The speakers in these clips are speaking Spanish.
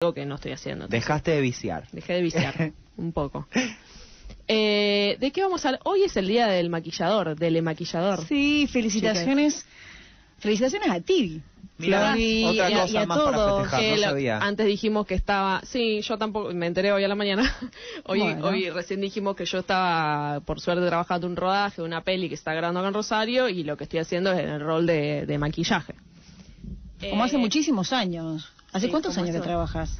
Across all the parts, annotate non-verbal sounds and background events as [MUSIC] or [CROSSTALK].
algo que no estoy haciendo. Dejaste de viciar. Dejé de viciar [LAUGHS] un poco. Eh, ¿De qué vamos a hablar? Hoy es el día del maquillador, del maquillador. Sí, felicitaciones. Felicitaciones a ti. Otra y a- cosa y a más para todos, festejar, Que no lo- sabía. antes dijimos que estaba, sí, yo tampoco, me enteré hoy a la mañana. [LAUGHS] hoy, Bueno. hoy recién dijimos que yo estaba, por suerte, trabajando un rodaje, una peli que está grabando acá en Rosario y lo que estoy haciendo es en el rol de, de maquillaje. Como hace Eh, muchísimos años. ¿Hace sí, cuántos años que trabajas?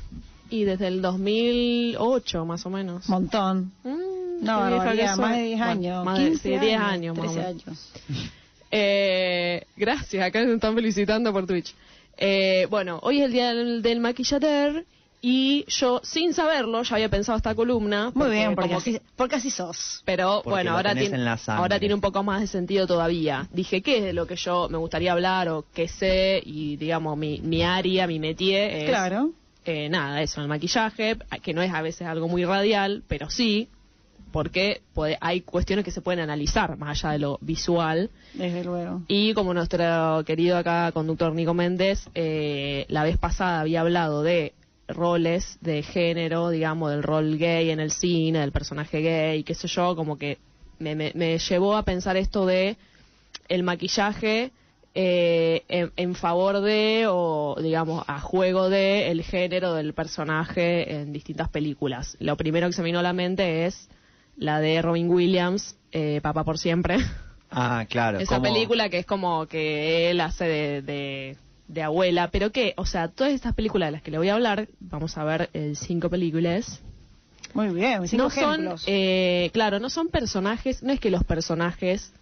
Y desde el 2008, más o menos. Montón. Mm, No, barbaridad, más de 10 Bueno, años. más de 15 sí, 10 años, más o 13 menos. años. [LAUGHS] Eh, gracias, acá me están felicitando por Twitch. Eh, bueno, hoy es el día del, del maquillader y yo, sin saberlo, ya había pensado esta columna. Muy bien, porque como así, que- porque así sos. pero Porque bueno, ahora tiene, ahora tiene un poco más de sentido todavía. Dije, ¿qué es de lo que yo me gustaría hablar o qué sé? Y digamos, mi, mi área, mi métier es... Claro. eh, nada, eso, el maquillaje, que no es a veces algo muy radial, pero sí, porque puede- hay cuestiones que se pueden analizar más allá de lo visual. Desde luego. Y como nuestro querido acá conductor Nico Méndez, eh, la vez pasada había hablado de roles de género, digamos, del rol gay en el cine, del personaje gay, qué sé yo, como que me, me- me llevó a pensar esto de el maquillaje eh, en, en favor de o digamos a juego de el género del personaje en distintas películas. Lo primero que se me vino a la mente es la de Robin Williams, eh, Papá por siempre. Ah, claro. [LAUGHS] Esa ¿cómo? película que es como que él hace de, de, de abuela, pero que, o sea, todas estas películas de las que le voy a hablar, vamos a ver eh, cinco películas, Muy bien, cinco no son, ejemplos. eh, claro, no son personajes, no es que los personajes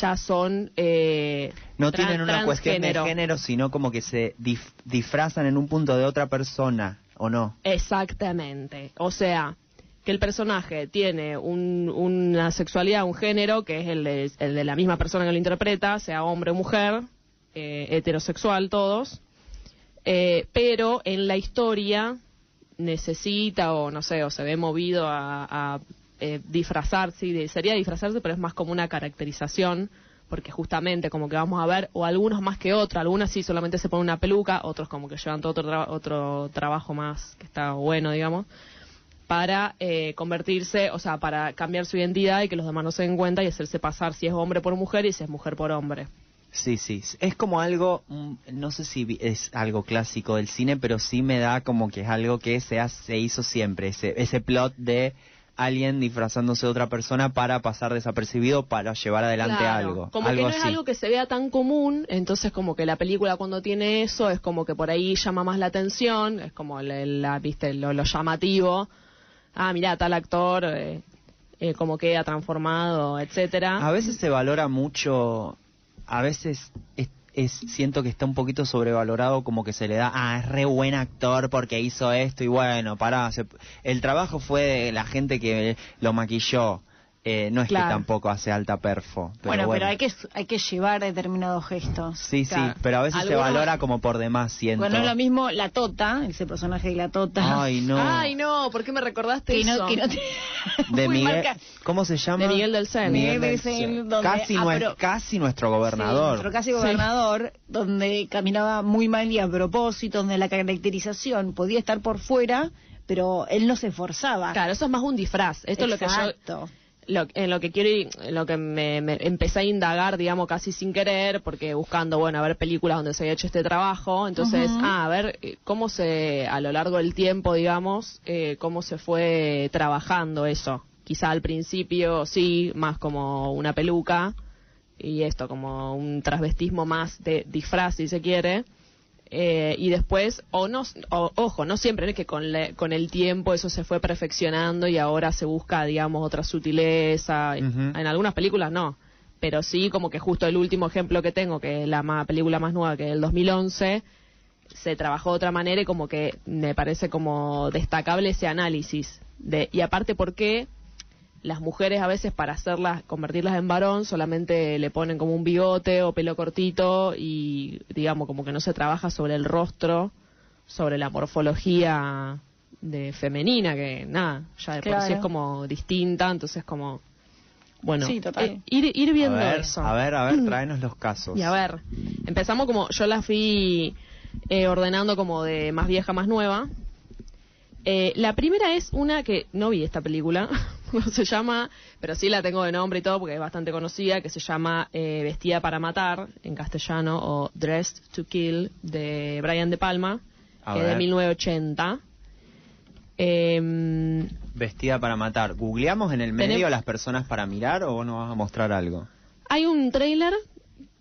ya son... Eh, No tran- tienen una cuestión de género, sino como que se dif- disfrazan en un punto de otra persona, ¿o no? Exactamente. O sea, que el personaje tiene un- una sexualidad, un género, que es el de, el de la misma persona que lo interpreta, sea hombre o mujer, eh, heterosexual todos, eh, pero en la historia necesita o no sé, o se ve movido a, a, eh, disfrazarse, sería disfrazarse, pero es más como una caracterización, porque justamente como que vamos a ver, o algunos más que otros, algunas sí solamente se ponen una peluca, otros como que llevan todo otro, tra- otro trabajo más que está bueno, digamos, para eh, convertirse, o sea, para cambiar su identidad y que los demás no se den cuenta y hacerse pasar si es hombre por mujer y si es mujer por hombre. Sí, sí. Es como algo, mm, no sé si es algo clásico del cine, pero sí me da como que es algo que se, hace- se hizo siempre, ese, ese plot de alguien disfrazándose de otra persona para pasar desapercibido, para llevar adelante Claro, algo. Como algo que no es algo que se vea tan común, entonces como que la película cuando tiene eso es como que por ahí llama más la atención, es como el- el- la, viste lo, lo llamativo. Ah, mira, tal actor eh, eh, como queda transformado, etcétera. A veces se valora mucho, a veces es, es- siento que está un poquito sobrevalorado, como que se le da, ah, es re buen actor porque hizo esto y bueno, pará, se- el trabajo fue de la gente que lo maquilló, eh, no es Claro. que tampoco hace alta perfo. Pero bueno, bueno, pero hay que, hay que llevar determinados gestos. Sí, Claro. sí, pero a veces se valora como por demás, siento. Bueno, no es lo mismo la Tota, ese personaje de la Tota. Ay, no. Ay, no, ¿por qué me recordaste que eso? no, que no te- [LAUGHS] De Miguel, ¿cómo se llama? De Miguel del Cen. Miguel del donde Casi, apro- casi nuestro Sí, gobernador. nuestro casi Sí. gobernador, donde caminaba muy mal y a propósito, donde la caracterización podía estar por fuera, pero él no se esforzaba. Claro, eso es más un disfraz. Esto es lo que yo. Lo, en lo que quiero ir- en lo que me, me empecé a indagar, digamos, casi sin querer, porque buscando, bueno, a ver películas donde se había hecho este trabajo, entonces, ah, a ver eh, cómo se, a lo largo del tiempo, digamos, eh, cómo se fue trabajando eso. Quizá al principio sí, más como una peluca, y esto, como un transvestismo más de disfraz, si se quiere. Eh, y después, o no, o- ojo, no siempre es que con, le- con el tiempo eso se fue perfeccionando y ahora se busca, digamos, otra sutileza. En algunas películas no, pero sí como que justo el último ejemplo que tengo, que es la película más nueva, que es el 2011, se trabajó de otra manera y como que me parece como destacable ese análisis. De, y aparte, ¿por qué las mujeres a veces para hacerlas, convertirlas en varón, solamente le ponen como un bigote o pelo cortito y digamos como que no se trabaja sobre el rostro, sobre la morfología de femenina, que nada, ya de por sí es como distinta, entonces como, bueno, Sí, total. eh, ir, ir viendo a ver, eso. A ver, a ver, [CLEARS THROAT] tráenos los casos. Y a ver, empezamos como, yo la fui eh, ordenando como de más vieja a más nueva, Eh, la primera es una que no vi esta película, [LAUGHS] no se llama, pero sí la tengo de nombre y todo porque es bastante conocida, que se llama eh, Vestida para matar en castellano o Dressed to Kill de Brian De Palma, A que es de ver. 1980. Em, Vestida para matar. ¿Googleamos en el medio Tenemos- las personas para mirar o vos nos vas a mostrar algo? hay un trailer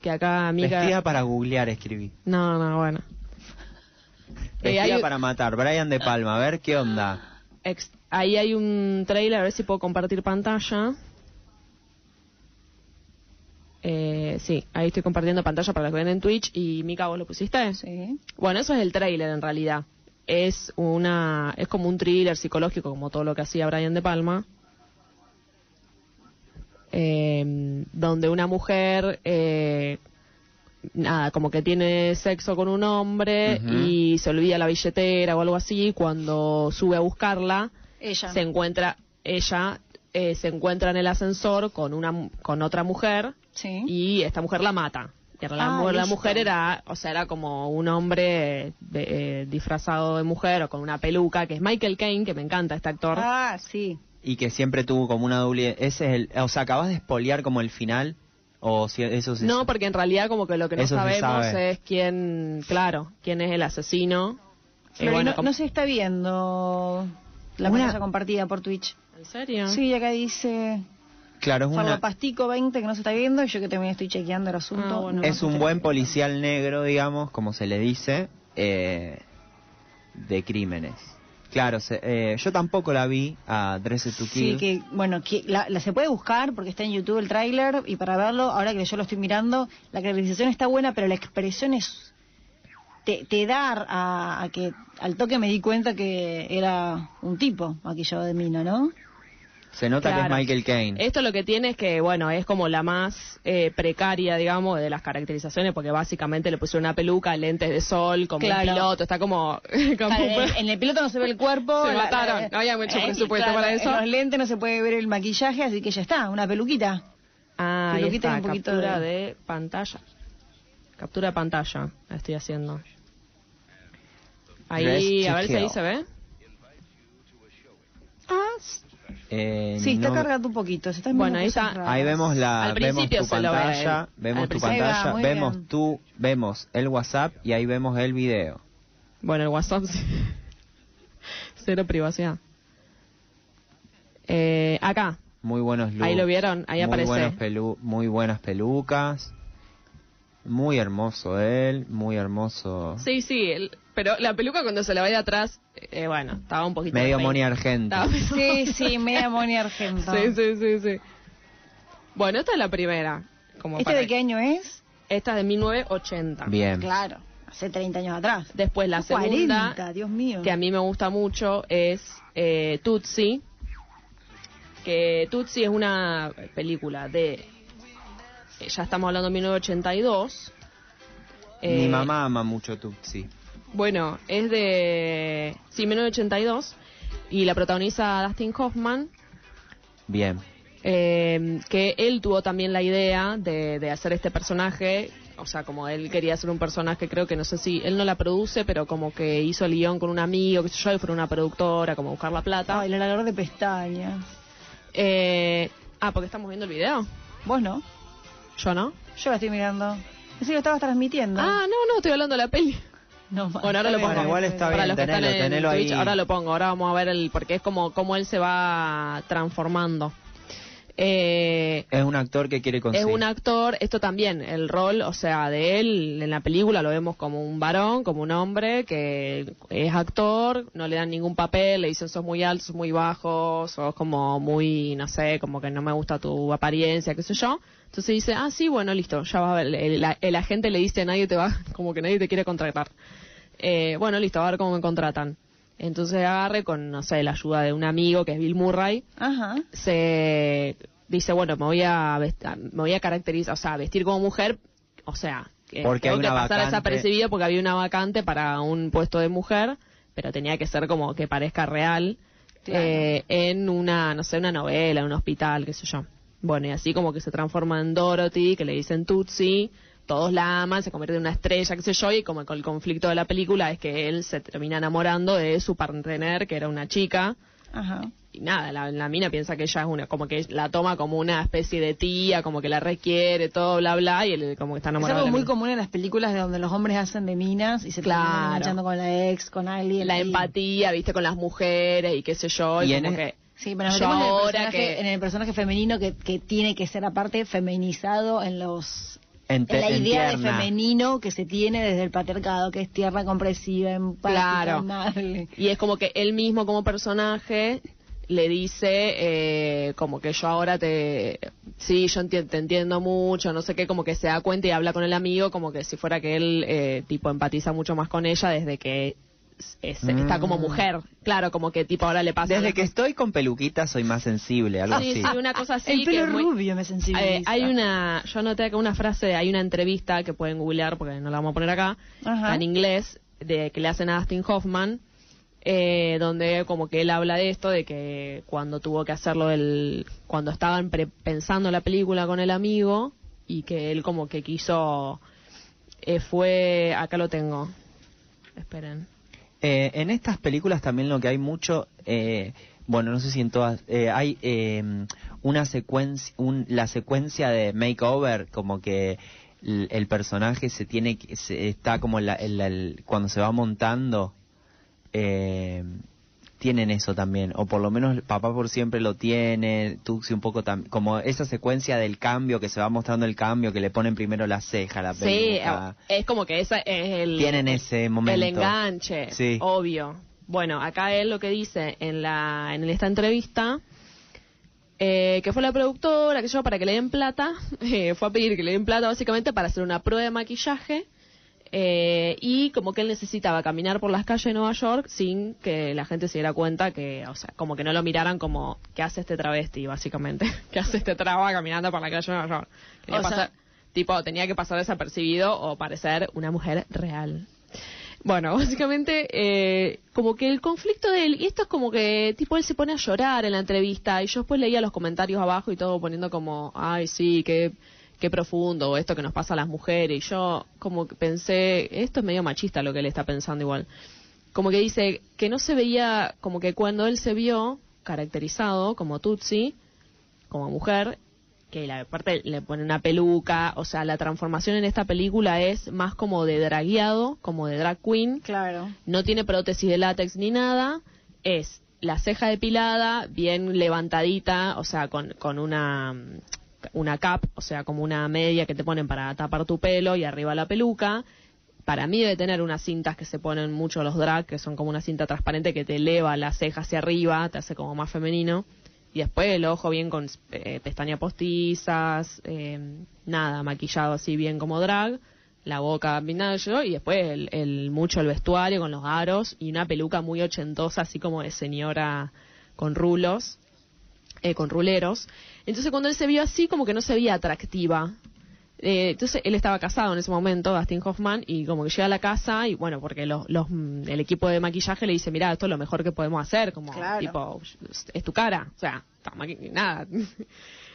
que acá Mica... Vestida para googlear, escribí. No, no, bueno. Eh, Vestida hay- para matar. Brian De Palma, a ver qué onda. Ahí hay un trailer, a ver si puedo compartir pantalla. Eh, sí, ahí estoy compartiendo pantalla para los que ven en Twitch. ¿Y Mika, vos lo pusiste? Sí. Bueno, eso es el trailer en realidad. Es una es como un thriller psicológico, como todo lo que hacía Brian De Palma. Eh, donde una mujer, eh, nada, como que tiene sexo con un hombre y se olvida la billetera o algo así. Cuando sube a buscarla, Ella. se encuentra, ella eh, se encuentra en el ascensor con, una, mu- con otra mujer Sí. y esta mujer la mata. Y la, Ah, mu- la mujer era, o sea, era como un hombre de- eh, disfrazado de mujer o con una peluca, que es Michael Caine, que me encanta este actor. Ah, sí. Y que siempre tuvo como una doble... Ese es el... O sea, acabas de espolear como el final. O si eso se... no, porque en realidad como que lo que no Eso se sabemos sabe. es quién, claro, quién es el asesino. Eh, Flori, bueno, no, como- no se está viendo la Una- pantalla compartida por Twitch. ¿En serio? Sí, acá dice Claro, es una... Farmapastico 20 que no se está viendo y yo que también estoy chequeando el asunto. Ah, bueno. no es se un buen viendo. policial negro, digamos, como se le dice, eh, de crímenes. Claro, se- eh, yo tampoco la vi a Dressed to Sí, Kill. que bueno, que la, la se puede buscar porque está en YouTube el tráiler y para verlo, ahora que yo lo estoy mirando, la caracterización está buena, pero la expresión es te, te da a, a que al toque me di cuenta que era un tipo maquillado de mina, ¿no? Se nota que Claro. es Michael Caine. Esto lo que tiene es que, bueno, es como la más eh, precaria, digamos, de las caracterizaciones, porque básicamente le pusieron una peluca, lentes de sol, como Claro. un piloto, está como... [LAUGHS] como un- en, en el piloto no se ve el cuerpo. Se la- mataron, la- no había mucho [LAUGHS] eh, presupuesto claro, para eso. En los lentes no se puede ver el maquillaje, así que ya está, una peluquita. Ah, Peluquita y está, un poquito captura de- de... pantalla. Captura de pantalla, la estoy haciendo. Ahí, a ver si ahí se ve. Ah, Eh, sí, está no- cargando un poquito. Se están Bueno, ahí está. raras. Ahí vemos la Al vemos principio tu pantalla, vemos tu pantalla, va, vemos bien. tú, vemos el WhatsApp y ahí vemos el video. Bueno, el WhatsApp sí. [LAUGHS] Cero privacidad. Eh, acá, Muy buenos looks. Ahí lo vieron, ahí muy aparece. buenos pelu- muy buenas pelucas. Muy hermoso él, muy hermoso. Sí, sí, el- pero la peluca cuando se la ve de atrás, eh, bueno, estaba un poquito... Medio Moni Argento. Estaba- Sí, sí, media Moni Argento. sí, sí, sí, sí. Bueno, esta es la primera. Como ¿Este para- de qué año es? Esta es de 1980. Bien. Claro, hace 30 años atrás. Después la segunda, 40, Dios mío. que a mí me gusta mucho, es eh, Tutsi. Que Tutsi es una película de... eh, Ya estamos hablando de 1982. Mi Eh, mamá ama mucho Tutsi. Bueno, es de... Sí, 1982. Y la protagoniza Dustin Hoffman. Bien. eh, que él tuvo también la idea de, de hacer este personaje, o sea, como él quería hacer un personaje, creo que no sé si, él no la produce, pero como que hizo el guion con un amigo, que sé yo, y fue una productora, como buscar la plata. Ay, el alargador de pestañas. Eh, ah, porque estamos viendo el video, Vos no. yo no. Yo la estoy mirando. Lo estabas transmitiendo. Ah, no, no, estoy hablando de la peli. No, Bueno, ahora lo pongo. bien, igual está bien. Tenelo, tenelo Twitch, ahí. ahora lo pongo, ahora vamos a ver el, porque es como, como él se va transformando. Eh, Es un actor que quiere Es conseguir. un actor, esto también, el rol, o sea, de él en la película lo vemos como un varón, como un hombre que es actor, no le dan ningún papel, le dicen sos muy alto, sos muy bajo, sos como muy, no sé, como que no me gusta tu apariencia, qué sé yo. Entonces dice, ah, sí, bueno, listo, ya va a ver, el, el- el agente le dice, nadie te va, [LAUGHS] como que nadie te quiere contratar. Eh, bueno, listo, a ver cómo me contratan. Entonces agarre con, no sé, la ayuda de un amigo que es Bill Murray, Ajá. se dice, bueno, me voy a me voy a caracterizar, o sea, vestir como mujer, o sea, que Porque tengo hay que una pasar vacante. desapercibido porque había una vacante para un puesto de mujer, pero tenía que ser como que parezca real Claro. eh, en una, no sé, una novela, en un hospital, qué sé yo. Bueno, y así como que se transforma en Dorothy, que le dicen Tutsi, todos la aman, se convierte en una estrella, qué sé yo, y como el conflicto de la película es que él se termina enamorando de su partner, que era una chica, Ajá. y nada, la, la mina piensa que ella es una, como que la toma como una especie de tía, como que la requiere, todo, bla, bla, y él como que está Es enamorado algo de la muy mina. común en las películas de donde los hombres hacen de minas y se Claro. terminan enganchando con la ex, con alguien. La empatía, viste, con las mujeres y qué sé yo, y, como es- que... Sí, pero nos Yo metemos en el, ahora personaje, que- en el personaje femenino que, que tiene que ser aparte feminizado en los La idea de femenino que se tiene desde el patriarcado, que es tierra compresiva, empática, Claro. amable. Y es como que él mismo como personaje le dice eh, como que yo ahora te sí yo enti- te entiendo mucho no sé qué como que se da cuenta y habla con el amigo como que si fuera que él eh, tipo empatiza mucho más con ella desde que es- Mm. está como mujer claro como que tipo ahora le pasa Desde que estoy con peluquita soy más sensible, algo Sí, así. sí, una cosa así el que pelo es muy- rubio me sensibiliza. Eh, hay una, yo anoté acá una frase, hay una entrevista que pueden googlear porque no la vamos a poner acá, Ajá. en inglés, de que le hacen a Dustin Hoffman, eh, donde como que él habla de esto, de que cuando tuvo que hacerlo, el, cuando estaban pre- pensando la película con el amigo, y que él como que quiso, eh, fue, acá lo tengo, esperen. Eh, en estas películas también lo que hay mucho, eh, bueno, no sé si en todas, eh, hay eh, una secuencia, un, la secuencia de makeover, como que el, el personaje se tiene, se, está como la- en la- el- cuando se va montando, eh, tienen eso también, o por lo menos Papá por siempre lo tiene, Tuxi un poco también, como esa secuencia del cambio, que se va mostrando el cambio, que le ponen primero la ceja, la Sí, peluca. es como que esa es el... Tienen ese momento. El enganche, Sí. obvio. Bueno, acá él lo que dice en la en esta entrevista, eh, que fue la productora, que yo, para que le den plata, [LAUGHS] eh, fue a pedir que le den plata básicamente para hacer una prueba de maquillaje, eh, y como que él necesitaba caminar por las calles de Nueva York sin que la gente se diera cuenta que, o sea, como que no lo miraran como, ¿qué hace este travesti, básicamente? [LAUGHS] ¿Qué hace este traba caminando por la calle de Nueva York? Quería O sea- tipo, tenía que pasar desapercibido o parecer una mujer real. Bueno, [LAUGHS] básicamente, eh, como que el conflicto de él, y esto es como que, tipo, él se pone a llorar en la entrevista, y yo después leía los comentarios abajo y todo poniendo como, ay, sí, qué, qué profundo, esto que nos pasa a las mujeres, y yo como que pensé, esto es medio machista lo que él está pensando igual, como que dice que no se veía, como que cuando él se vio caracterizado como Tutsi, como mujer, que la parte le pone una peluca, o sea, la transformación en esta película es más como de dragueado, como de drag queen, Claro. no tiene prótesis de látex ni nada, es la ceja depilada, bien levantadita, o sea, con, con una, una cap, o sea, como una media que te ponen para tapar tu pelo y arriba la peluca. Para mí debe tener unas cintas que se ponen mucho los drag, que son como una cinta transparente que te eleva la ceja hacia arriba, te hace como más femenino. Y después el ojo bien con eh, pestañas postizas, eh, nada, maquillado así bien como drag, la boca yo, y después el, el- mucho el vestuario con los aros y una peluca muy ochentosa, así como de señora con rulos, eh, con ruleros. Entonces cuando él se vio así, como que no se veía atractiva. Eh, entonces él estaba casado en ese momento, Dustin Hoffman, y como que llega a la casa y bueno, porque los, los, mm, el equipo de maquillaje le dice, mira, esto es lo mejor que podemos hacer, como Claro. tipo, es tu cara, o sea, nada. [LAUGHS]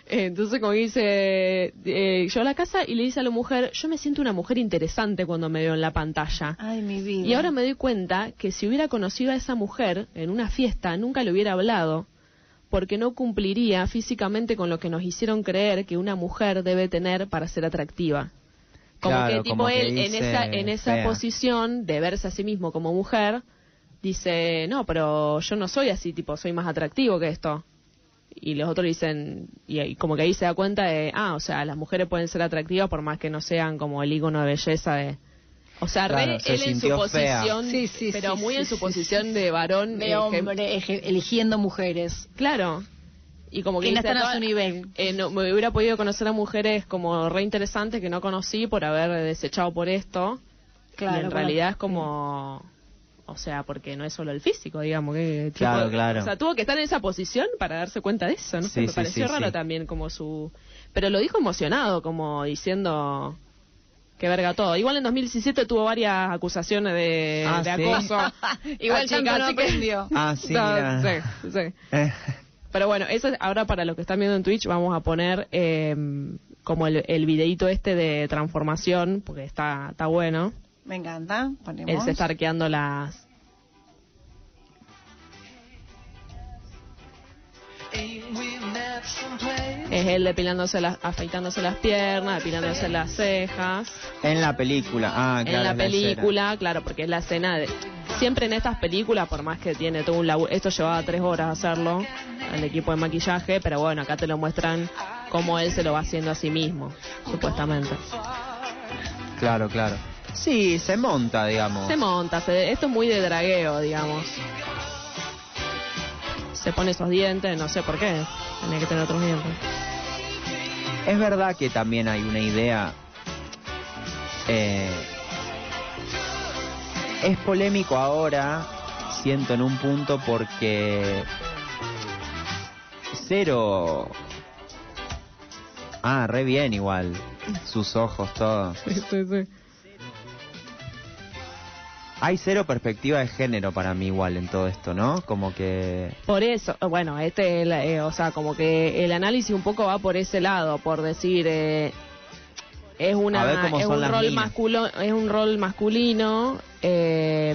Eh, Entonces como dice, eh, a la casa y le dice a la mujer, yo me siento una mujer interesante cuando me veo en la pantalla. Ay, mi vida. Y ahora me doy cuenta que si hubiera conocido a esa mujer en una fiesta, nunca le hubiera hablado, porque no cumpliría físicamente con lo que nos hicieron creer que una mujer debe tener para ser atractiva. Como Claro, que tipo como que él en esa en esa fea. posición de verse a sí mismo como mujer dice, "No, pero yo no soy así, tipo, soy más atractivo que esto." Y los otros dicen y, y como que ahí se da cuenta de, ah, o sea, las mujeres pueden ser atractivas por más que no sean como el icono de belleza de o sea, re se él en su posición, Sí, sí, pero sí, muy sí, en su sí, posición sí, de varón. de eh, hombre eligiendo mujeres. Claro. Y como que Que no están a su nivel. eh, no, me hubiera podido conocer a mujeres como re interesantes que no conocí por haber desechado por esto. Claro, y en bueno, realidad es como... O sea, porque no es solo el físico, digamos. que tipo- Claro, claro. O sea, tuvo que estar en esa posición para darse cuenta de eso, ¿no? Sí, me sí, pareció sí, raro sí. también como su... Pero lo dijo emocionado, como diciendo... Que verga todo. Igual en 2017 tuvo varias acusaciones de, Ah, de ¿sí? acoso. [LAUGHS] Igual chica, no que- aprendió. [LAUGHS] Ah, sí, No, mira. sí, sí. Eh, Pero bueno, eso es ahora para los que están viendo en Twitch vamos a poner eh, como el, el videíto este de transformación, porque está, está bueno. Me encanta. Ponemos. Él se está arqueando las... Es él depilándose las, afeitándose las piernas, depilándose las cejas. En la película, ah, claro. en la película, claro, porque es la escena de... Siempre en estas películas, por más que tiene todo un laburo... Esto llevaba tres horas hacerlo, el equipo de maquillaje, pero bueno, acá te lo muestran cómo él se lo va haciendo a sí mismo, supuestamente. Claro, claro. Sí, se monta, digamos. Se monta, se- esto es muy de dragueo, digamos. Se pone esos dientes, no sé por qué, tenía que tener otros dientes. Es verdad que también hay una idea. eh, es polémico ahora, siento en un punto, porque. Cero. Ah, re bien igual. Sus ojos, todo. Sí, sí, sí. Hay cero perspectiva de género para mí igual en todo esto, ¿no? Como que... Por eso, bueno, este, eh, o sea, como que el análisis un poco va por ese lado, por decir, eh, es una, es un rol masculo, es un rol masculino eh,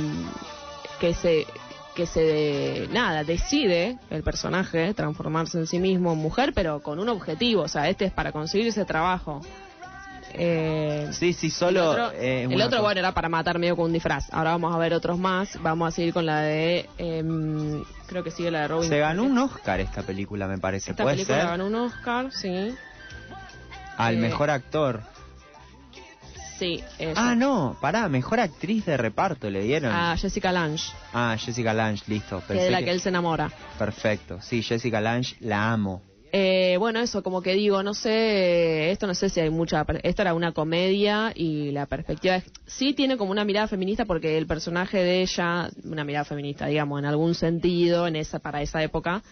que se que se nada decide el personaje transformarse en sí mismo en mujer, pero con un objetivo, o sea, este es para conseguir ese trabajo. Eh, Sí, sí, solo... el otro, eh, el otro, bueno, era para matar medio con un disfraz. Ahora vamos a ver otros más. Vamos a seguir con la de. em, creo que sigue la de Robin. Se ganó un Oscar esta película, me parece. Esta ¿Puede película ser? ganó un Oscar, sí. Al eh, mejor actor. Sí. eso. Ah, no, pará, mejor actriz de reparto le dieron. A Jessica Lange, Ah, Jessica Lange, listo. que es de Pensé la que- que él se enamora. Perfecto. Sí, Jessica Lange, la amo. Eh, bueno, eso, como que digo, no sé, esto no sé si hay mucha, esto era una comedia y la perspectiva sí tiene como una mirada feminista porque el personaje de ella, una mirada feminista, digamos, en algún sentido, en esa, para esa época,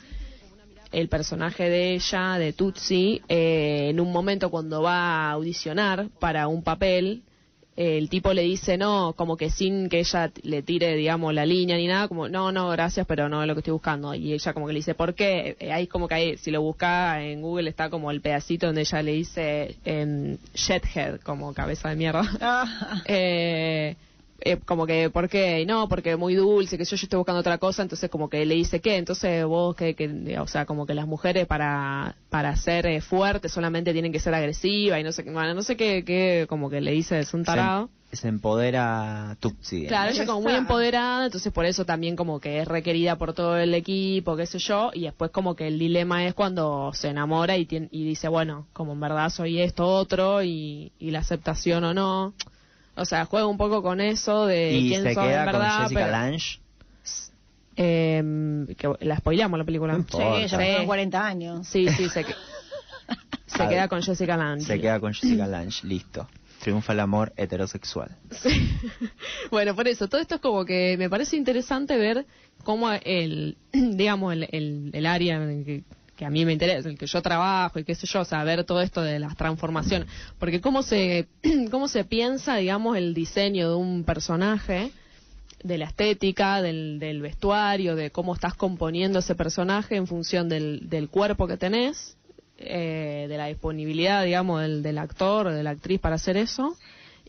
el personaje de ella, de Tutsi, eh, en un momento cuando va a audicionar para un papel, el tipo le dice no, como que sin que ella le tire, digamos, la línea ni nada, como no, no, gracias, pero no es lo que estoy buscando. Y ella como que le dice, ¿por qué? Eh, ahí como que ahí, si lo busca en Google está como el pedacito donde ella le dice em, shethead, como cabeza de mierda. Ah, [LAUGHS] eh, eh, como que, ¿por qué? Y No, porque muy dulce, que yo, yo estoy buscando otra cosa, entonces como que le dice, ¿qué? Entonces vos, que, que o sea, como que las mujeres para, para ser eh, fuertes solamente tienen que ser agresivas y no sé, qué, bueno, no sé qué, qué, como que le dice, es un tarado. Se, se empodera Tutsi. digamos. Claro, ella como muy empoderada, entonces por eso también como que es requerida por todo el equipo, qué sé yo, y después como que el dilema es cuando se enamora y, tien- y dice, bueno, como en verdad soy esto otro y, y la aceptación o no. O sea, juega un poco con eso de y quién se queda en verdad. con Jessica pero- Lange. Em, que la spoileamos la película. No sí, ella tiene 40 años. Sí, sí, se, que- [LAUGHS] se A queda ver. con Jessica Lange. Se queda con Jessica Lange, listo. Triunfa el amor heterosexual. Sí. [LAUGHS] Bueno, por eso, todo esto es como que me parece interesante ver cómo el, [CLEARS THROAT] digamos, el, el, el área en el que, que a mí me interesa, el que yo trabajo y qué sé yo, saber todo esto de las transformaciones. Porque cómo se, [CLEARS THROAT] cómo se piensa, digamos, el diseño de un personaje, de la estética, del, del vestuario, de cómo estás componiendo ese personaje en función del, del cuerpo que tenés, eh, de la disponibilidad, digamos, del, del actor o de la actriz para hacer eso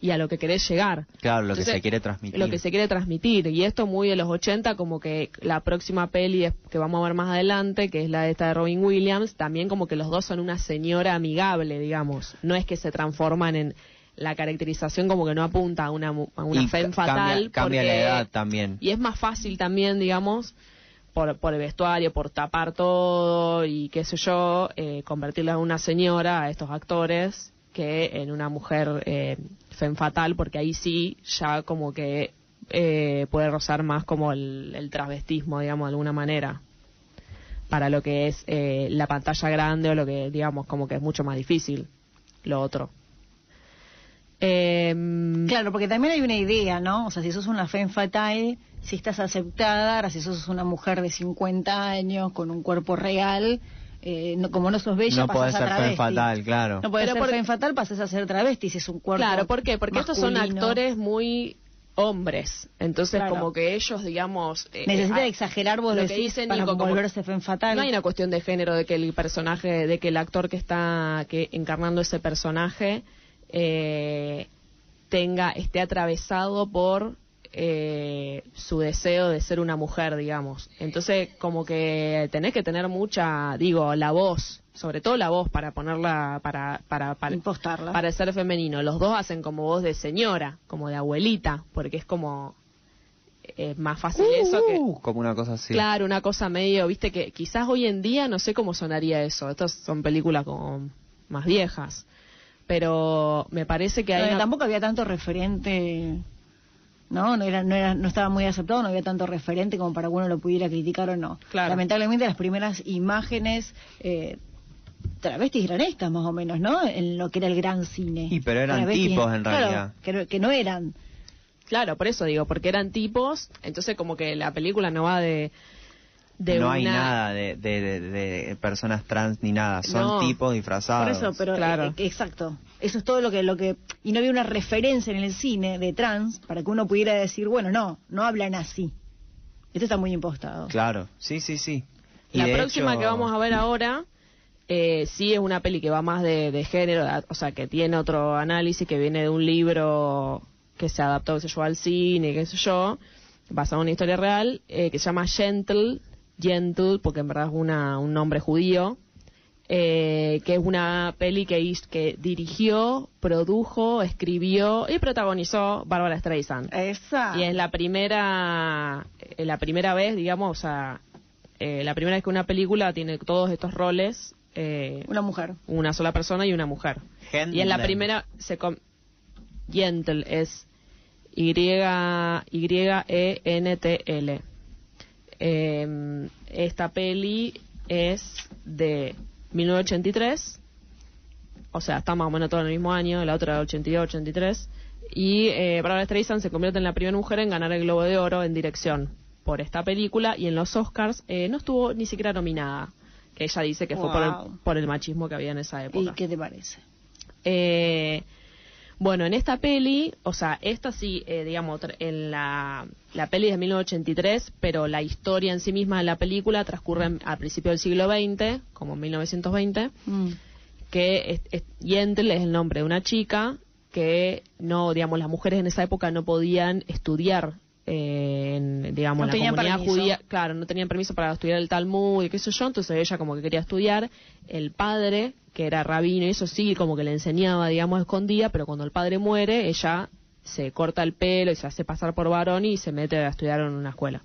y a lo que querés llegar. Claro, lo que se quiere transmitir. Lo que se quiere transmitir. Y esto muy de los 80, como que la próxima peli es- que vamos a ver más adelante, que es la de esta de Robin Williams, también como que los dos son una señora amigable, digamos. No es que se transforman en la caracterización como que no apunta a una, a una Y femme ca- cambia- fatal. cambia la edad también. Y es más fácil también, digamos, por, por el vestuario, por tapar todo y qué sé yo, eh, convertirla en una señora a estos actores que en una mujer eh, femme fatal, porque ahí sí ya como que eh, puede rozar más como el, el travestismo, digamos, de alguna manera para lo que es eh, la pantalla grande o lo que digamos como que es mucho más difícil lo otro. Em, Claro, porque también hay una idea, ¿no? O sea, si sos una femme fatal, si estás aceptada, ahora si sos una mujer de 50 años con un cuerpo real, eh, no, como no sos bella, no a ser femme travesti. fatal, claro. No Pero ser por- femme fatal, pasas a ser travesti si es un cuerpo Claro, ¿por qué? Porque estos son actores muy hombres. Entonces, Claro. como que ellos, digamos... eh, Necesitan eh, exagerar, vos lo que decís, dice para Nico, como- volverse fen fatal. No hay una cuestión de género de que el personaje, de que el actor que está que encarnando ese personaje eh, tenga, esté atravesado por eh, su deseo de ser una mujer, digamos. Entonces, como que tenés que tener mucha, digo, la voz, sobre todo la voz para ponerla, para, para, para, Impostarla. para ser femenino. Los dos hacen como voz de señora, como de abuelita, porque es como es más fácil eso que Uh, como una cosa así. Claro, una cosa medio, viste que quizás hoy en día no sé cómo sonaría eso. Estas son películas como más viejas. Pero me parece que hay una- tampoco había tanto referente, ¿no? No, era, no, era, no estaba muy aceptado, no había tanto referente como para que uno lo pudiera criticar o no. Claro. Lamentablemente las primeras imágenes eh, travestis eran estas más o menos, ¿no? En lo que era el gran cine. Y, pero eran Travestis, tipos, en claro, realidad. que, no- que no eran. Claro, por eso digo, porque eran tipos, entonces como que la película no va de... de no hay nada de, de- de- de personas trans ni nada. Son No. tipos disfrazados. Por eso, pero Claro. eh, exacto. Eso es todo lo que lo que y no había una referencia en el cine de trans para que uno pudiera decir, bueno, no, no hablan así. Esto está muy impostado. Claro, sí, sí, sí. Y La próxima hecho- que vamos a ver ahora eh, sí es una peli que va más de, de género, o sea, que tiene otro análisis que viene de un libro que se adaptó, qué sé yo, al cine, qué sé yo, basado en una historia real, eh, que se llama Gentle, Gentle, porque en verdad es una, un nombre judío, eh, que es una peli que, que dirigió, produjo, escribió y protagonizó Bárbara Streisand. Esa. Y es la primera, eh, la primera vez, digamos, o sea, eh, la primera vez que una película tiene todos estos roles, eh, Una mujer. una sola persona y una mujer. Y en la primera se com- Gentle es Y Y E N T L. Eh, esta peli es de 1983, o sea, está más o menos todo en el mismo año, la otra 82, 83, y eh, Barbara Streisand se convierte en la primera mujer en ganar el Globo de Oro en dirección por esta película y en los Oscars eh, no estuvo ni siquiera nominada, que ella dice que fue por el, por el machismo que había en esa ¿Y época. qué te parece? Eh, bueno, en esta peli, o sea, esta sí, eh, digamos, en la, la peli es de 1983, pero la historia en sí misma de la película transcurre al principio del siglo XX, como en 1920, Mm. que es, es- Yentl es el nombre de una chica que no, digamos, las mujeres en esa época no podían estudiar eh, en, digamos, No la tenían comunidad permiso. judía, claro, no tenían permiso para estudiar el Talmud y qué sé yo, entonces ella como que quería estudiar, el padre, que era rabino y eso sí, como que le enseñaba, digamos, escondía, pero cuando el padre muere, ella se corta el pelo y se hace pasar por varón y se mete a estudiar en una escuela.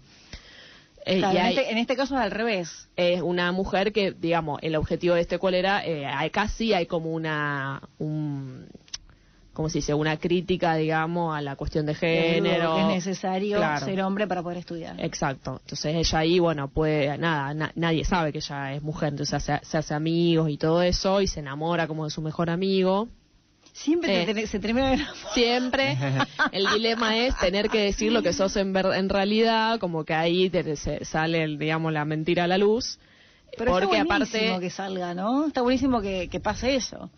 Eh, Claro, en, este, en este caso es al revés. es una mujer que, digamos, el objetivo de este cuál era, eh, hay casi hay como una, un, ¿cómo se dice? Una crítica, digamos, a la cuestión de género. Es necesario Claro. ser hombre para poder estudiar. Exacto. Entonces ella ahí, bueno, puede, nada, na- nadie sabe que ella es mujer, entonces se hace, se hace amigos y todo eso y se enamora como de su mejor amigo. Siempre Eh. te- te- se termina de Siempre [LAUGHS] el dilema es tener que decir lo que sos en, ver- en realidad, como que ahí te- se sale, el, digamos, la mentira a la luz. Pero porque está buenísimo aparte, que salga, ¿no? Está buenísimo que, que pase eso.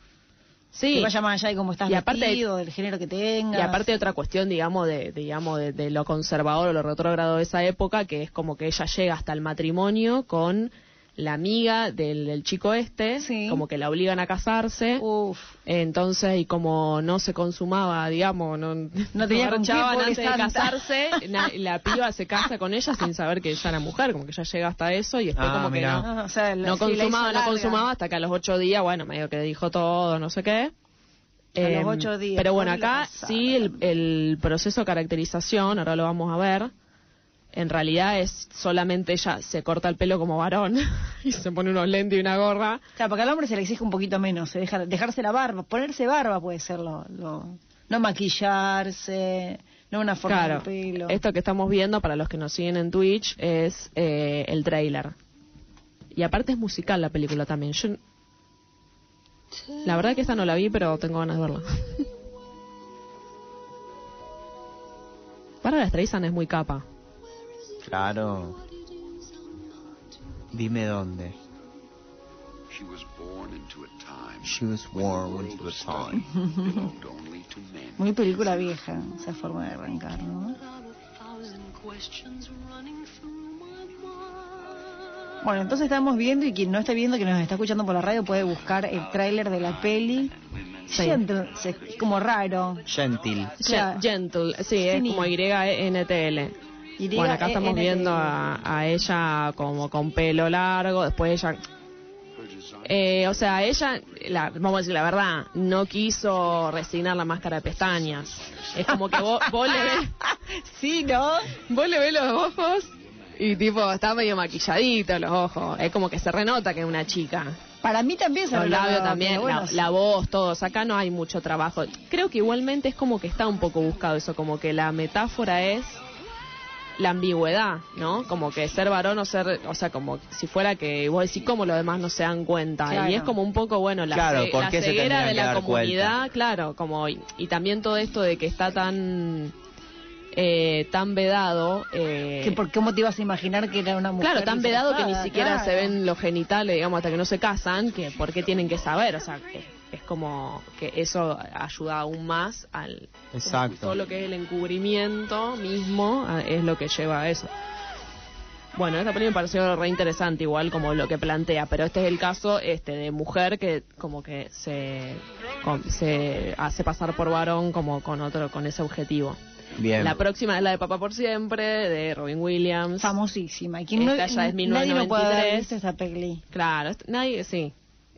Sí, Que vaya más allá de cómo estás Y aparte- vestido, del género que tengas. Y aparte otra cuestión, digamos, de, digamos de, de lo conservador o lo retrógrado de esa época, que es como que ella llega hasta el matrimonio con la amiga del, del chico este, Sí. como que la obligan a casarse. Uf. Entonces, y como no se consumaba, digamos, no, No tenía pobre antes de casarse, [LAUGHS] na- la piba se casa con ella sin saber que ella era mujer, como que ya llega hasta eso y después Ah, como mirá. que no, Ah, o sea, la- no consumaba, no consumaba hasta que a los ocho días, bueno, medio que dijo todo, no sé qué. A los Em, ocho días, Pero bueno, acá sí el, el proceso de caracterización, ahora lo vamos a ver, en realidad es solamente ella se corta el pelo como varón [LAUGHS] y se pone unos lentes y una gorra. Claro, porque al hombre se le exige un poquito menos, se deja, dejarse la barba, ponerse barba puede ser lo, lo- no maquillarse, no una forma Claro, de pelo. esto que estamos viendo para los que nos siguen en Twitch es eh, el trailer. Y aparte es musical la película también. Yo, la verdad que esta no la vi, pero tengo ganas de verla. [LAUGHS] Bárbara Streisand es muy capa. Claro. Dime dónde. She was born into a time She was born into a time. [LAUGHS] Muy película vieja, esa forma de arrancar, ¿no? Bueno, entonces estamos viendo y quien no está viendo, que nos está escuchando por la radio, puede buscar el tráiler de la peli. Sí. Gentle, como raro. Gentil. Gen- Gentle, sí, es como Y-N-T-L. Y Bueno, acá estamos viendo a, a ella como con pelo largo, después ella... Eh, o sea, ella, la- vamos a decir la verdad, no quiso resignar la máscara de pestañas. Es como que vos, vos le ves... [LAUGHS] Sí, ¿no? Vos le ves los ojos y tipo está medio maquilladito los ojos. Es como que se renota que es una chica. Para mí también se Los labios también, bueno, la voz, todos. Acá no hay mucho trabajo. Creo que igualmente es como que está un poco buscado eso, como que la metáfora es la ambigüedad, ¿no? Como que ser varón o ser, o sea, como si fuera que vos decís cómo los demás no se dan cuenta. Claro. Y es como un poco, bueno, la, Claro, ce- ¿por la ceguera de la comunidad, claro, como y, y también todo esto de que está tan eh, tan vedado. Eh, Que ¿Por qué motivas a imaginar que era una mujer? Claro, tan vedado que ni siquiera Claro. se ven los genitales, digamos, hasta que no se casan, que por qué tienen que saber, o sea, que es como que eso ayuda aún más al... Exacto. Todo lo que es el encubrimiento mismo a- es lo que lleva a eso. Bueno, esta película me pareció re interesante, igual como lo que plantea, pero este es el caso este de mujer que como que se, com- se hace pasar por varón como con otro, con ese objetivo. Bien. La próxima es la de Papá por Siempre, de Robin Williams. Famosísima. Y quien no- Esta ya es nadie no puede haber 1993. visto esta peli. Claro, nadie, sí.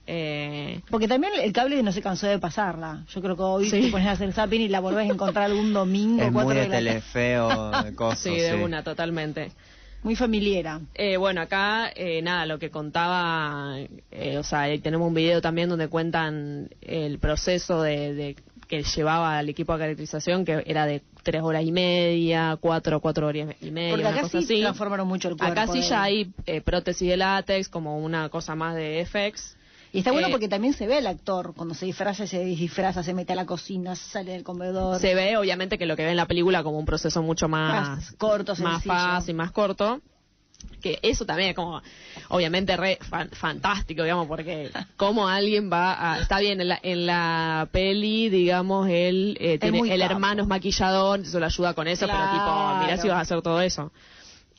Eh, Porque también el cable no se cansó de pasarla. Yo creo que hoy Sí. te pones a hacer zapping y la volvés a encontrar algún domingo. Es muy cuatro de de la tarde. telefeo, [LAUGHS] de cosas. sí, de una, totalmente. Muy familiera. Eh, bueno, acá, eh, nada, lo que contaba, eh, o sea, ahí tenemos un video también donde cuentan el proceso de, de que llevaba al equipo de caracterización, que era de tres horas y media, cuatro, cuatro horas y media, Porque una acá cosa sí así. transformaron mucho el cuerpo. Acá sí de- ya hay eh, prótesis de látex, como una cosa más de FX. Y está bueno eh, porque también se ve el actor. Cuando se disfraza, se disfraza, se mete a la cocina, sale del comedor. Se ve, obviamente, que lo que ve en la película como un proceso mucho más, Más corto, más sencillo. fácil, más corto. Que eso también es como, obviamente, re fan- fantástico, digamos, porque [LAUGHS] como alguien va a... Está bien, en la, en la peli, digamos, él eh, tiene, el capo. hermano es maquillador, eso lo ayuda con eso, pero tipo, mira si vas a hacer todo eso.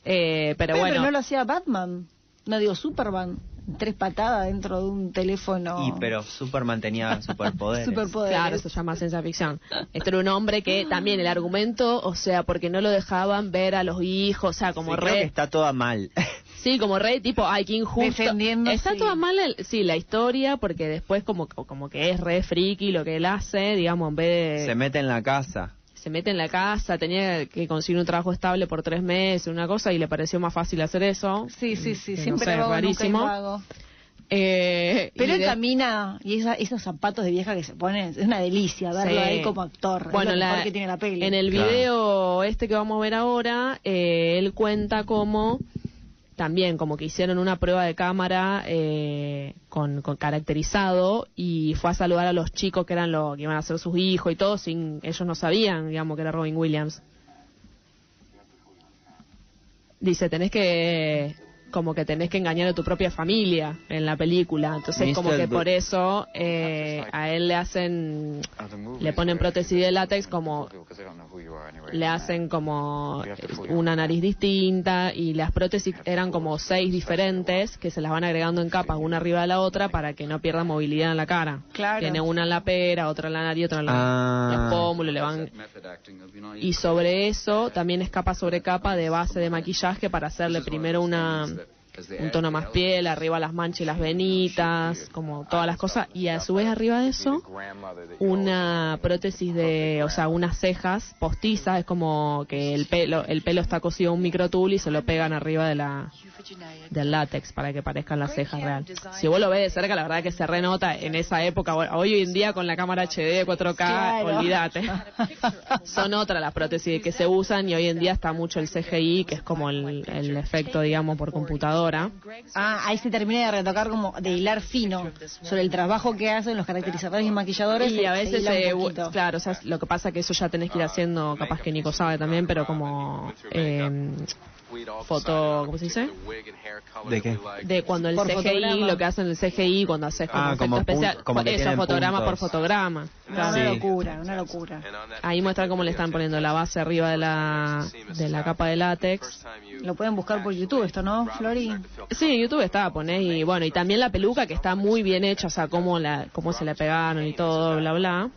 Eh, pero Pero, bueno... pero no lo hacía Batman. No digo Superman. Tres patadas dentro de un teléfono. Y pero Superman tenía [LAUGHS] superpoderes. Superpoderes. Claro, eso se llama ciencia ficción. Este era un hombre que también el argumento, o sea, porque no lo dejaban ver a los hijos, o sea, como Sí, creo que re... está toda mal. [LAUGHS] Sí, como re tipo, ay, qué injusto. Defendiendo, Está sí. toda mal, el- sí, la historia, porque después como, como que es re friki lo que él hace, digamos, en vez de... Se mete en la casa. Se mete en la casa, tenía que conseguir un trabajo estable por tres meses, una cosa, y le pareció más fácil hacer eso. Sí, sí, sí. Que no Siempre sé, vago, nunca rarísimo. vago. Eh, Pero él de- camina y esa- esos zapatos de vieja que se ponen, es una delicia verlo Sí. ahí como actor. Bueno, es lo la- mejor que tiene la peli. en el Claro. video este que vamos a ver ahora, eh, él cuenta cómo también como que hicieron una prueba de cámara eh, con, con caracterizado y fue a saludar a los chicos que eran los que iban a ser sus hijos y todo sin ellos no sabían digamos que era Robin Williams. Dice tenés que como que tenés que engañar a tu propia familia en la película. Entonces como que por eso eh, a él le hacen le ponen prótesis de látex como le hacen como una nariz distinta y las prótesis eran como seis diferentes que se las van agregando en capas una arriba de la otra para que no pierdan movilidad en la cara. Claro. Tiene una en la pera, otra en la nariz, otra en la, Ah. los pómulos, le van y sobre eso también es capa sobre capa de base de maquillaje para hacerle primero una un tono más piel, arriba las manchas y las venitas, como todas las cosas, y a su vez arriba de eso una prótesis de, o sea, unas cejas postizas, es como que el pelo, el pelo está cosido a un microtool y se lo pegan arriba de la del látex para que parezcan las cejas real. Si vos lo ves de cerca, la verdad que se renota en esa época, hoy en día con la cámara HD 4K, Claro. olvídate. Son otras las prótesis que se usan y hoy en día está mucho el CGI, que es como el, el efecto, digamos, por computadora. Ah, ahí se termina de retocar como de hilar fino sobre el trabajo que hacen los caracterizadores y maquilladores. Y a se- se veces, un eh, claro, o sea, lo que pasa que eso ya tenés que ir haciendo, capaz que Nico sabe también, pero como eh, foto, ¿cómo se dice? ¿De qué? De cuando el Por CGI, fotograma. lo que hacen el CGI cuando haces como Ah, efecto como especial, punto- como eso, fotograma por fotograma. Claro. Una Sí. locura, una locura. Ahí muestran cómo le están poniendo la base arriba de la, de la capa de látex. Lo pueden buscar por YouTube esto, ¿no, Flori? Sí, en YouTube está, ponés y bueno, y también la peluca que está muy bien hecha, o sea, cómo, la, cómo se la pegaron y todo, bla, bla.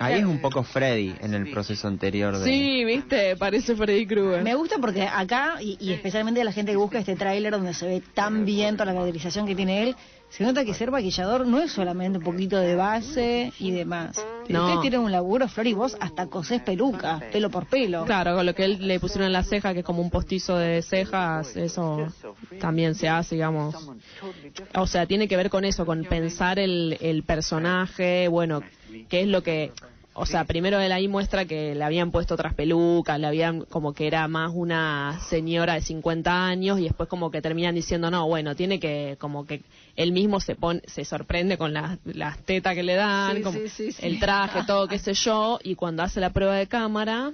Ahí es un poco Freddy en el proceso anterior de... Sí, viste, parece Freddy Krueger. Me gusta porque acá, y, y especialmente la gente que busca este tráiler donde se ve tan bien toda la caracterización que tiene él, se nota que ser maquillador no es solamente un poquito de base y demás. No. Ustedes tienen un laburo, Flori, vos hasta cosés peluca, pelo por pelo. Claro, con lo que él le pusieron en la ceja, que es como un postizo de cejas, eso también se hace, digamos. O sea, tiene que ver con eso, con pensar el, el personaje, bueno, qué es lo que... O sea, primero él ahí muestra que le habían puesto otras pelucas, le habían como que era más una señora de 50 años y después como que terminan diciendo, no, bueno, tiene que, como que él mismo se pone, se sorprende con las, las tetas que le dan, Sí, como sí, sí, sí. el traje, todo, qué [LAUGHS] sé yo, y cuando hace la prueba de cámara,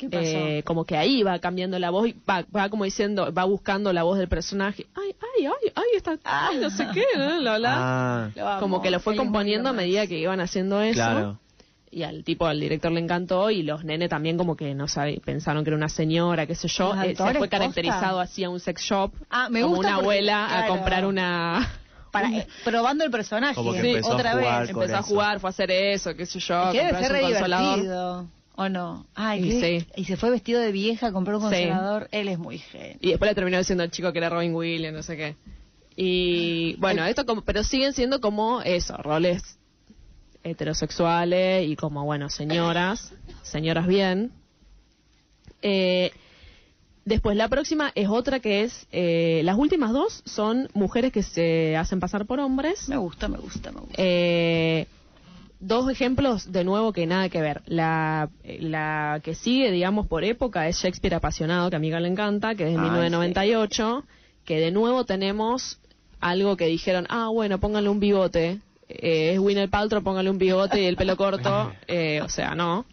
¿Qué pasó? eh, como que ahí va cambiando la voz y va, va como diciendo, va buscando la voz del personaje. Ay, ay, ay, ay, está, ay, no sé qué, ¿no? Ah, Lo amo. como que lo fue componiendo a medida que iban haciendo eso. claro. Y al tipo, al director le encantó y los nenes también como que no sabe, pensaron que era una señora, qué sé yo. Eh, se fue caracterizado así a un sex shop. Ah, me como gusta una porque, abuela claro. a comprar una... [LAUGHS] Para, eh, probando el personaje, Como que Sí, empezó otra a jugar vez. Empezó a jugar, fue a hacer eso, qué sé yo. Es que debe ser re divertido, ¿o no? Ay, Y sí. y se fue vestido de vieja a comprar un Sí. consolador. Él es muy genio. Y después le terminó diciendo al chico que era Robin Williams, no sé qué. Y bueno, esto como, pero siguen siendo como eso, roles heterosexuales y como, bueno, señoras, señoras bien. Eh, después, la próxima es otra que es, eh, las últimas dos son mujeres que se hacen pasar por hombres. Me gusta, me gusta, me gusta. Eh, dos ejemplos de nuevo que nada que ver. La, la que sigue, digamos, por época es Shakespeare apasionado, que a Miguel le encanta, que es de Ay, 1998, que de nuevo tenemos algo que dijeron, ah, bueno, póngale un bigote. Eh, es Winner Paltrow, póngale un bigote y el pelo corto. [LAUGHS] Eh, o sea, no.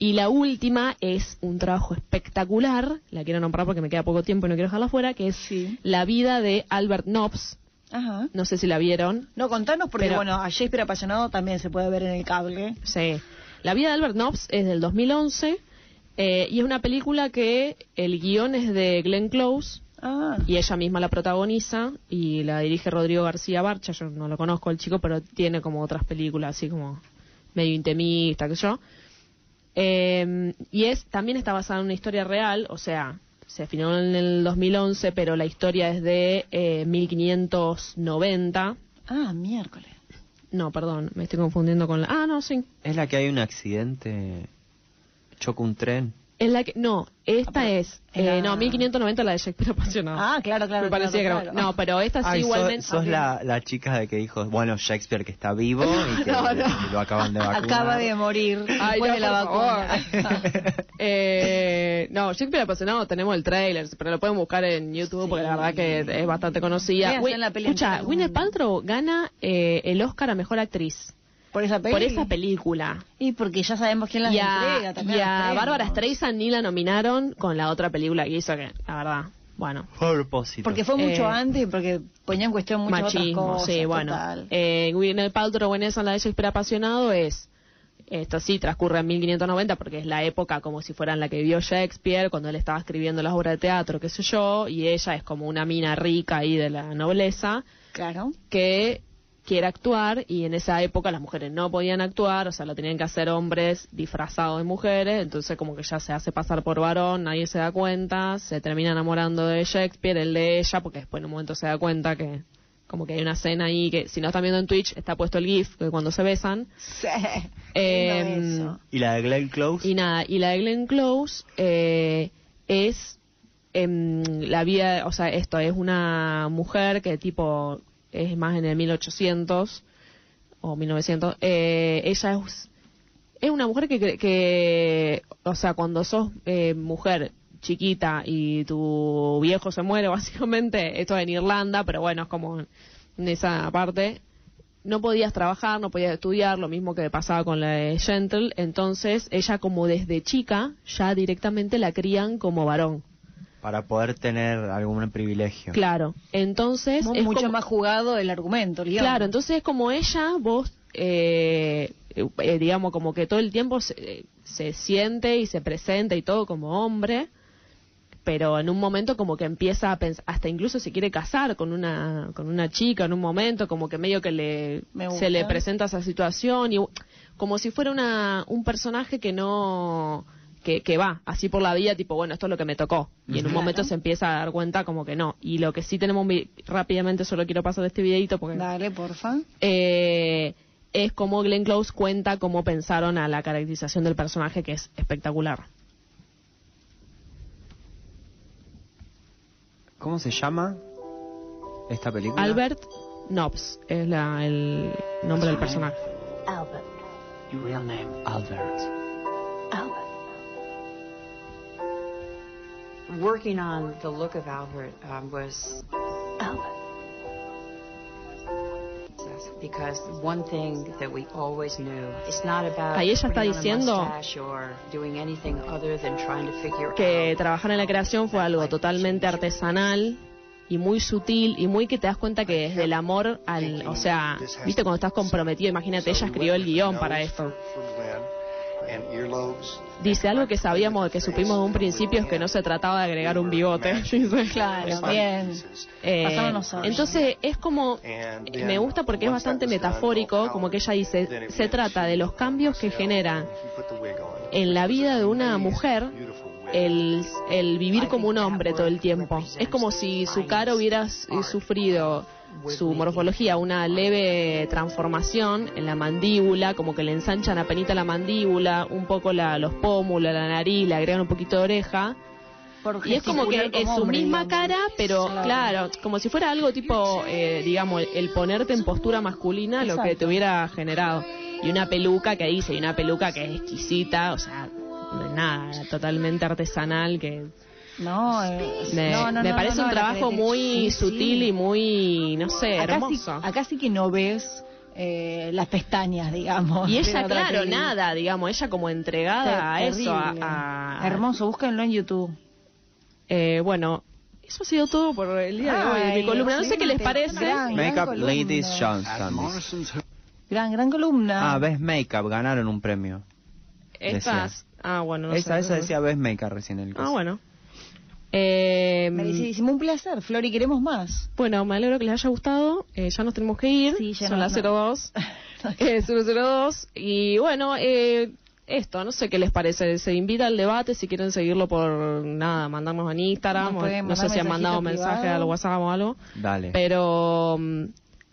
Y la última es un trabajo espectacular, la quiero nombrar porque me queda poco tiempo y no quiero dejarla fuera, que es Sí. la vida de Albert Nobbs. Ajá. No sé si la vieron. No, contanos porque, Pero- bueno, a Shakespeare apasionado también se puede ver en el cable. Sí. La vida de Albert Nobbs es del 2011 eh, y es una película que el guion es de Glenn Close Ah, y ella misma la protagoniza y la dirige Rodrigo García Barcha. Yo no lo conozco el chico, pero tiene como otras películas así como medio intimista, que yo. Eh, y es también está basada en una historia real, o sea, se filmó en el 2011, pero la historia es de eh, 1590. ah, miércoles. No, perdón, me estoy confundiendo con la... Ah, no, sí. Es la que hay un accidente, choca un tren. Es la que, no, esta Ah, es, eh, no, 1590 la de Shakespeare [LAUGHS] apasionado. Ah, claro, claro. Me parecía claro, que era- claro. No, pero esta sí Ay, sos- igualmente. sos, la, la chica de que dijo, bueno, Shakespeare que está vivo y [LAUGHS] que No, no. y lo acaban de vacunar. Acaba de morir Ay, después no, de la vacuna. [LAUGHS] eh, no, Shakespeare apasionado tenemos el trailer, pero lo pueden buscar en YouTube porque la verdad que es bastante conocida. Escucha, Gwyneth Paltrow gana eh, el Oscar a Mejor Actriz ¿Por esa peli? por esa película. Y porque ya sabemos quién las Y a, entrega. también y a. Bárbara Streisand ni la nominaron con la otra película que hizo que, la verdad, bueno. Propósito. Porque fue mucho Eh, antes y porque ponía en cuestión muchas machismo, otras cosas. sí, bueno. total. Eh, Gwyneth Paltrow en esa, en la de Shakespeare apasionado, es, esto sí, transcurre en 1590 porque es la época como si fuera en la que vivió Shakespeare, cuando él estaba escribiendo las obras de teatro, qué sé yo, y ella es como una mina rica ahí de la nobleza, Claro. que quiere actuar y en esa época las mujeres no podían actuar, o sea, lo tenían que hacer hombres disfrazados de mujeres, entonces como que ya se hace pasar por varón, nadie se da cuenta, se termina enamorando de Shakespeare, él de ella, porque después en un momento se da cuenta que como que hay una escena ahí que si no están viendo en Twitch está puesto el GIF de cuando se besan. Sí. [LAUGHS] Eh, eso. ¿Y la de Glenn Close? Y nada, y la de Glenn Close eh, es em, la vida, o sea, esto es una mujer que tipo es más en el 1800 o 1900. Eh, ella es, es una mujer que, que, o sea, cuando sos eh, mujer chiquita y tu viejo se muere, [LAUGHS] básicamente, esto es en Irlanda, pero bueno, es como en esa parte, no podías trabajar, no podías estudiar, lo mismo que pasaba con la de Gentle, entonces ella como desde chica ya directamente la crían como varón. Para poder tener algún privilegio. Claro. Entonces. Es mucho como- más jugado el argumento, guion. Claro, entonces es como ella, vos, eh, eh, digamos, como que todo el tiempo se, se siente y se presenta y todo como hombre, pero en un momento como que empieza a pensar, hasta incluso se quiere casar con una, con una chica en un momento, como que medio que le, Me se le presenta esa situación y como si fuera una, un personaje que no, que, que va así por la vida, tipo, bueno, esto es lo que me tocó. Y en un Claro. momento se empieza a dar cuenta como que no. Y lo que sí tenemos, rápidamente solo quiero pasar este videito porque Dale, porfa. eh, es como Glenn Close cuenta cómo pensaron a la caracterización del personaje, que es espectacular. ¿Cómo se llama esta película? Albert Nobbs es la- el nombre del personaje. Albert. Your real name? Albert. Albert. Working on the look of Albert um, was Albert. because one thing that we always knew it's not about Ahí ella está diciendo mustache or doing anything other than trying to figure Que trabajar en la creación fue algo totalmente artesanal y muy sutil y muy que te das cuenta que desde el amor al, o sea, viste cuando estás comprometido, imagínate, ella escribió el guion para esto. Dice algo que sabíamos, que supimos de un principio es que no se trataba de agregar un bigote. [LAUGHS] Claro, bien. Eh, entonces es como me gusta porque es bastante metafórico como que ella dice se trata de los cambios que genera en la vida de una mujer el, el vivir como un hombre todo el tiempo. Es como si su cara hubiera sufrido su morfología una leve transformación en la mandíbula como que le ensanchan apenita la mandíbula un poco la, los pómulos la nariz le agregan un poquito de oreja y es como que es su hombre, misma digamos. cara, pero Claro. claro. como si fuera algo tipo, eh, digamos, el, ponerte en postura masculina lo que te hubiera generado. Y una peluca que dice, y una peluca que es exquisita, o sea, no es nada, totalmente artesanal, que No, es- me, no, no, me no, parece no, un no, trabajo muy. Sí, sutil sí. y muy, no sé, acá sí, hermoso. acá sí que no ves eh, las pestañas, digamos. Y [LAUGHS] ella, claro, peli. nada, digamos, ella como entregada a eso, a- Terrible. a, Hermoso, búsquenlo en YouTube. Eh, bueno, eso ha sido todo por el día de hoy de Ay, mi columna. No sé qué les parece. Gran, Makeup gran. Ladies Johnson. Gran, gran columna. Ah, Best Makeup, ganaron un premio. Estas. Ah, bueno, no esa, sé. esa decía Best Makeup recién el Ah, coso. bueno. Eh, Merecidísimo, un placer, Flori, queremos más. bueno, me alegro que les haya gustado. Eh, ya nos tenemos que ir. Sí, ya Son no- las no. 02. [LAUGHS] [LAUGHS] eh, 002. Y bueno, eh, esto, no sé qué les parece. Se invita al debate si quieren seguirlo por nada, mandarnos en Instagram. O- no sé si han mandado mensaje al WhatsApp o algo. Dale. Pero mm,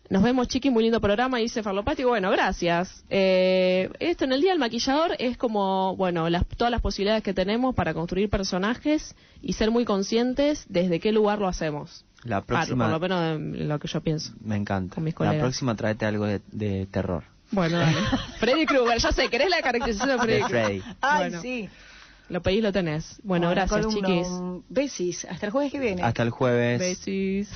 nos vemos, chiqui, muy lindo programa, dice Farlopati. Bueno, gracias. Eh, esto en el Día del Maquillador es como, bueno, las, todas las posibilidades que tenemos para construir personajes y ser muy conscientes desde qué lugar lo hacemos. La Ah, próxima, por lo menos de lo que yo pienso. me encanta. con mis La colegas. próxima tráete algo de, de terror. Bueno, dale. [LAUGHS] Freddy Krueger, ya sé, ¿querés la caracterización de Freddy De? Freddy. Ay, Bueno. sí. Lo pedís, lo tenés. Bueno, gracias, chiquis. Besis, hasta el jueves que viene. Hasta el jueves. Besis.